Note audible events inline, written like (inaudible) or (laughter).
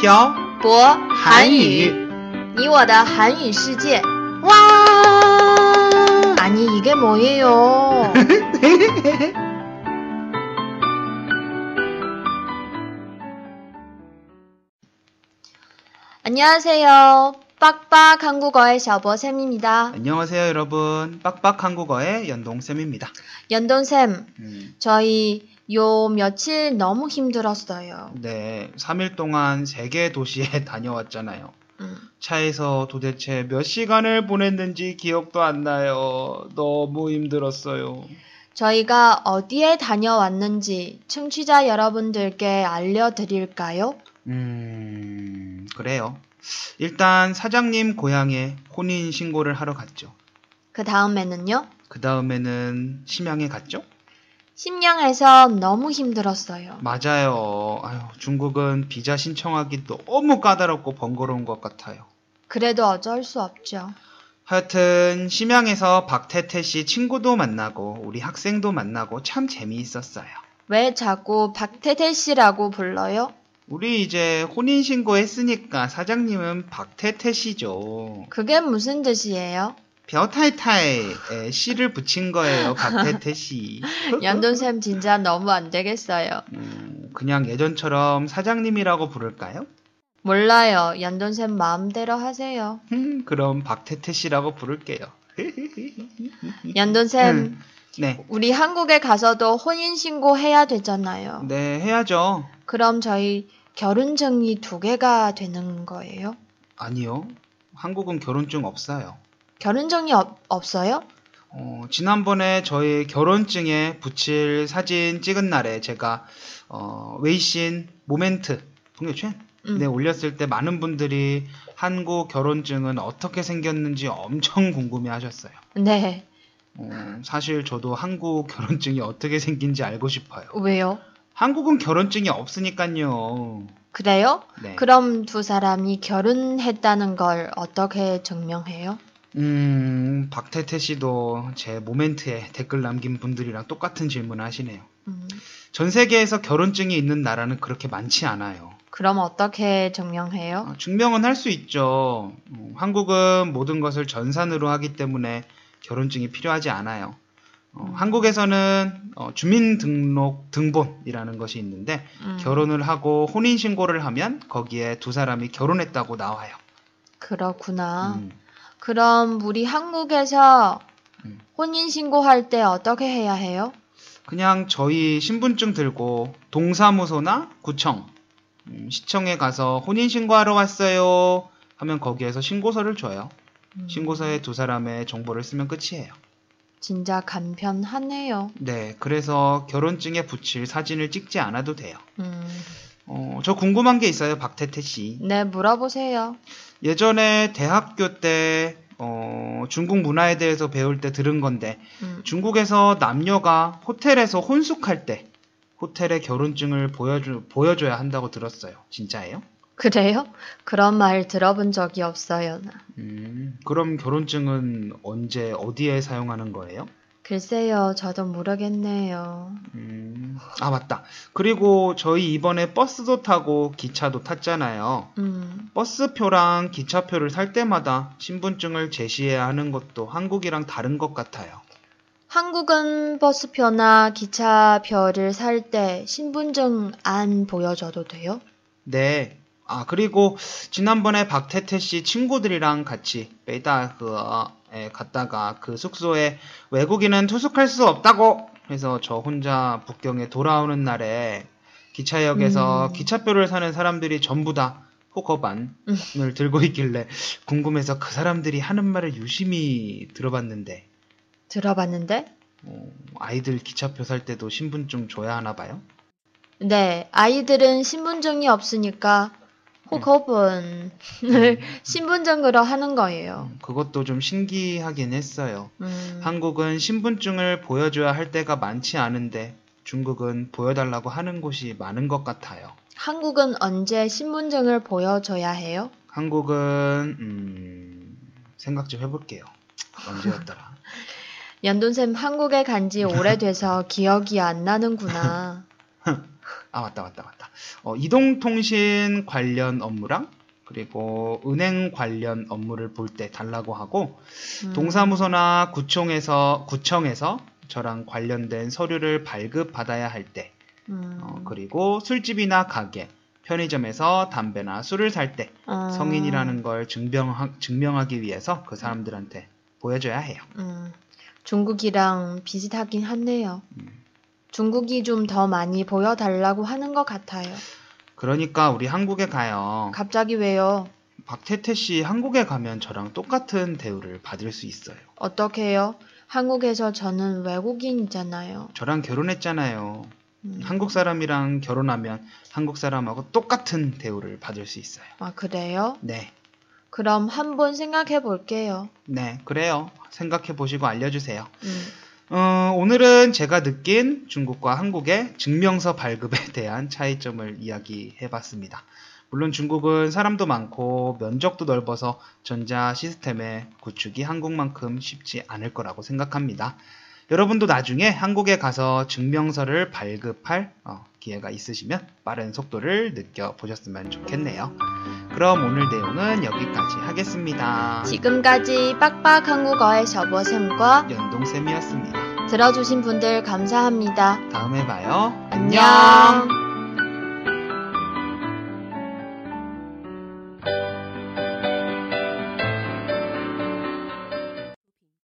漂博韩语，你我的韩语世界。 와! 아니 이게 뭐예요? (laughs) 안녕하세요. 빡빡 한국어의 샤버쌤입니다. 안녕하세요, 여러분. 빡빡 한국어의 연동쌤입니다. 연돈쌤, 음, 저희 요 며칠 너무 힘들었어요. 네, 3일 동안 세개 도시에 (laughs) 다녀왔잖아요. 음, 차에서 도대체 몇 시간을 보냈는지 기억도 안 나요. 너무 힘들었어요. 저희가 어디에 다녀왔는지 청취자 여러분들께 알려드릴까요? 음, 그래요. 일단 사장님 고향에 혼인 신고를 하러 갔죠. 그 다음에는요? 그 다음에는 심양에 갔죠? 심양에서 너무 힘들었어요. 맞아요. 아유, 중국은 비자 신청하기 너무 까다롭고 번거로운 것 같아요. 그래도 어쩔 수 없죠. 하여튼 심양에서 박태태 씨 친구도 만나고 우리 학생도 만나고 참 재미있었어요. 왜 자꾸 박태태 씨라고 불러요? 우리 이제 혼인 신고 했으니까 사장님은 박태태 씨죠. 그게 무슨 뜻이에요? 벼타이타이에 씨를 붙인 거예요, 박태태 씨. 연돈쌤 진짜 너무 안 되겠어요. 음, 그냥 예전처럼 사장님이라고 부를까요? 몰라요. 연돈쌤 마음대로 하세요. 음, 그럼 박태태 씨라고 부를게요. (laughs) 연돈쌤, 음. 네, 우리 한국에 가서도 혼인신고 해야 되잖아요. 네 해야죠. 그럼 저희 결혼증이 두 개가 되는 거예요? 아니요, 한국은 결혼증 없어요. 결혼증이 없, 없어요? 어, 지난번에 저희 결혼증에 붙일 사진 찍은 날에 제가 어, 웨이신 모멘트 동료圈 음. 네 올렸을 때 많은 분들이 한국 결혼증은 어떻게 생겼는지 엄청 (laughs) 궁금해하셨어요. 네. 어, 사실 저도 한국 결혼증이 어떻게 생긴지 알고 싶어요. 왜요? 한국은 결혼증이 없으니까요. 그래요? 네. 그럼 두 사람이 결혼했다는 걸 어떻게 증명해요? 음, 박태태 씨도 제 모멘트에 댓글 남긴 분들이랑 똑같은 질문을 하시네요. 음, 전 세계에서 결혼증이 있는 나라는 그렇게 많지 않아요. 그럼 어떻게 증명해요? 어, 증명은 할 수 있죠. 어, 한국은 모든 것을 전산으로 하기 때문에 결혼증이 필요하지 않아요. 어, 음. 한국에서는 어, 주민등록 등본이라는 것이 있는데 음, 결혼을 하고 혼인신고를 하면 거기에 두 사람이 결혼했다고 나와요. 그렇구나. 음, 그럼 우리 한국에서 음. 혼인 신고할 때 어떻게 해야 해요? 그냥 저희 신분증 들고 동사무소나 구청, 음, 시청에 가서 혼인 신고하러 왔어요 하면 거기에서 신고서를 줘요. 음, 신고서에 두 사람의 정보를 쓰면 끝이에요. 진짜 간편하네요. 네, 그래서 결혼증에 붙일 사진을 찍지 않아도 돼요. 음, 어, 저 궁금한 게 있어요, 박태태 씨. 네, 물어보세요. 예전에 대학교 때 어, 중국 문화에 대해서 배울 때 들은 건데 음, 중국에서 남녀가 호텔에서 혼숙할 때 호텔에 결혼증을 보여주, 보여줘야 한다고 들었어요. 진짜예요? 그래요? 그런 말 들어본 적이 없어요. 나. 음, 그럼 결혼증은 언제 어디에 사용하는 거예요? 글쎄요, 저도 모르겠네요. 음, 아 맞다. 그리고 저희 이번에 버스도 타고 기차도 탔잖아요. 음, 버스표랑 기차표를 살 때마다 신분증을 제시해야 하는 것도 한국이랑 다른 것 같아요. 한국은 버스표나 기차표를 살 때 신분증 안 보여줘도 돼요? 네. 아, 그리고 지난번에 박태태 씨 친구들이랑 같이 베이다흐에 갔다가 그 숙소에 외국인은 투숙할 수 없다고 해서 저 혼자 북경에 돌아오는 날에 기차역에서 음. 기차표를 사는 사람들이 전부 다 호거반을 음. 들고 있길래 궁금해서 그 사람들이 하는 말을 유심히 들어봤는데 들어봤는데? 어, 아이들 기차표 살 때도 신분증 줘야 하나 봐요? 네, 아이들은 신분증이 없으니까 호거본을 (laughs) 신분증으로 하는 거예요. 음, 그것도 좀 신기하긴 했어요. 음, 한국은 신분증을 보여줘야 할 때가 많지 않은데 중국은 보여달라고 하는 곳이 많은 것 같아요. 한국은 언제 신분증을 보여줘야 해요? 한국은 음, 생각 좀 해볼게요. 언제였더라? (laughs) 연돈쌤 한국에 간 지 오래돼서 기억이 안 나는구나. (laughs) 아 맞다 맞다 맞다. 어, 이동통신 관련 업무랑 그리고 은행 관련 업무를 볼 때 달라고 하고 음. 동사무소나 구청에서 구청에서 저랑 관련된 서류를 발급받아야 할 때, 음. 어, 그리고 술집이나 가게, 편의점에서 담배나 술을 살때 어. 성인이라는 걸 증명하, 증명하기 위해서 그 사람들한테 보여줘야 해요. 음, 중국이랑 비슷하긴 하네요. 음. 중국이 좀 더 많이 보여달라고 하는 것 같아요. 그러니까 우리 한국에 가요. 갑자기 왜요? 박태태 씨 한국에 가면 저랑 똑같은 대우를 받을 수 있어요. 어떻게요? 한국에서 저는 외국인이잖아요. 저랑 결혼했잖아요. 음. 한국 사람이랑 결혼하면 한국 사람하고 똑같은 대우를 받을 수 있어요. 아, 그래요? 네. 그럼 한번 생각해 볼게요. 네, 그래요. 생각해 보시고 알려주세요. 음, 어, 오늘은 제가 느낀 중국과 한국의 증명서 발급에 (laughs) 대한 차이점을 이야기해 봤습니다. 물론 중국은 사람도 많고 면적도 넓어서 전자 시스템의 구축이 한국만큼 쉽지 않을 거라고 생각합니다. 여러분도 나중에 한국에 가서 증명서를 발급할 어, 기회가 있으시면 빠른 속도를 느껴보셨으면 좋겠네요. 그럼 오늘 내용은 여기까지 하겠습니다. 지금까지 빡빡 한국어의 셔보쌤과 연동쌤이었습니다. 들어주신 분들 감사합니다. 다음에 봐요. 안녕.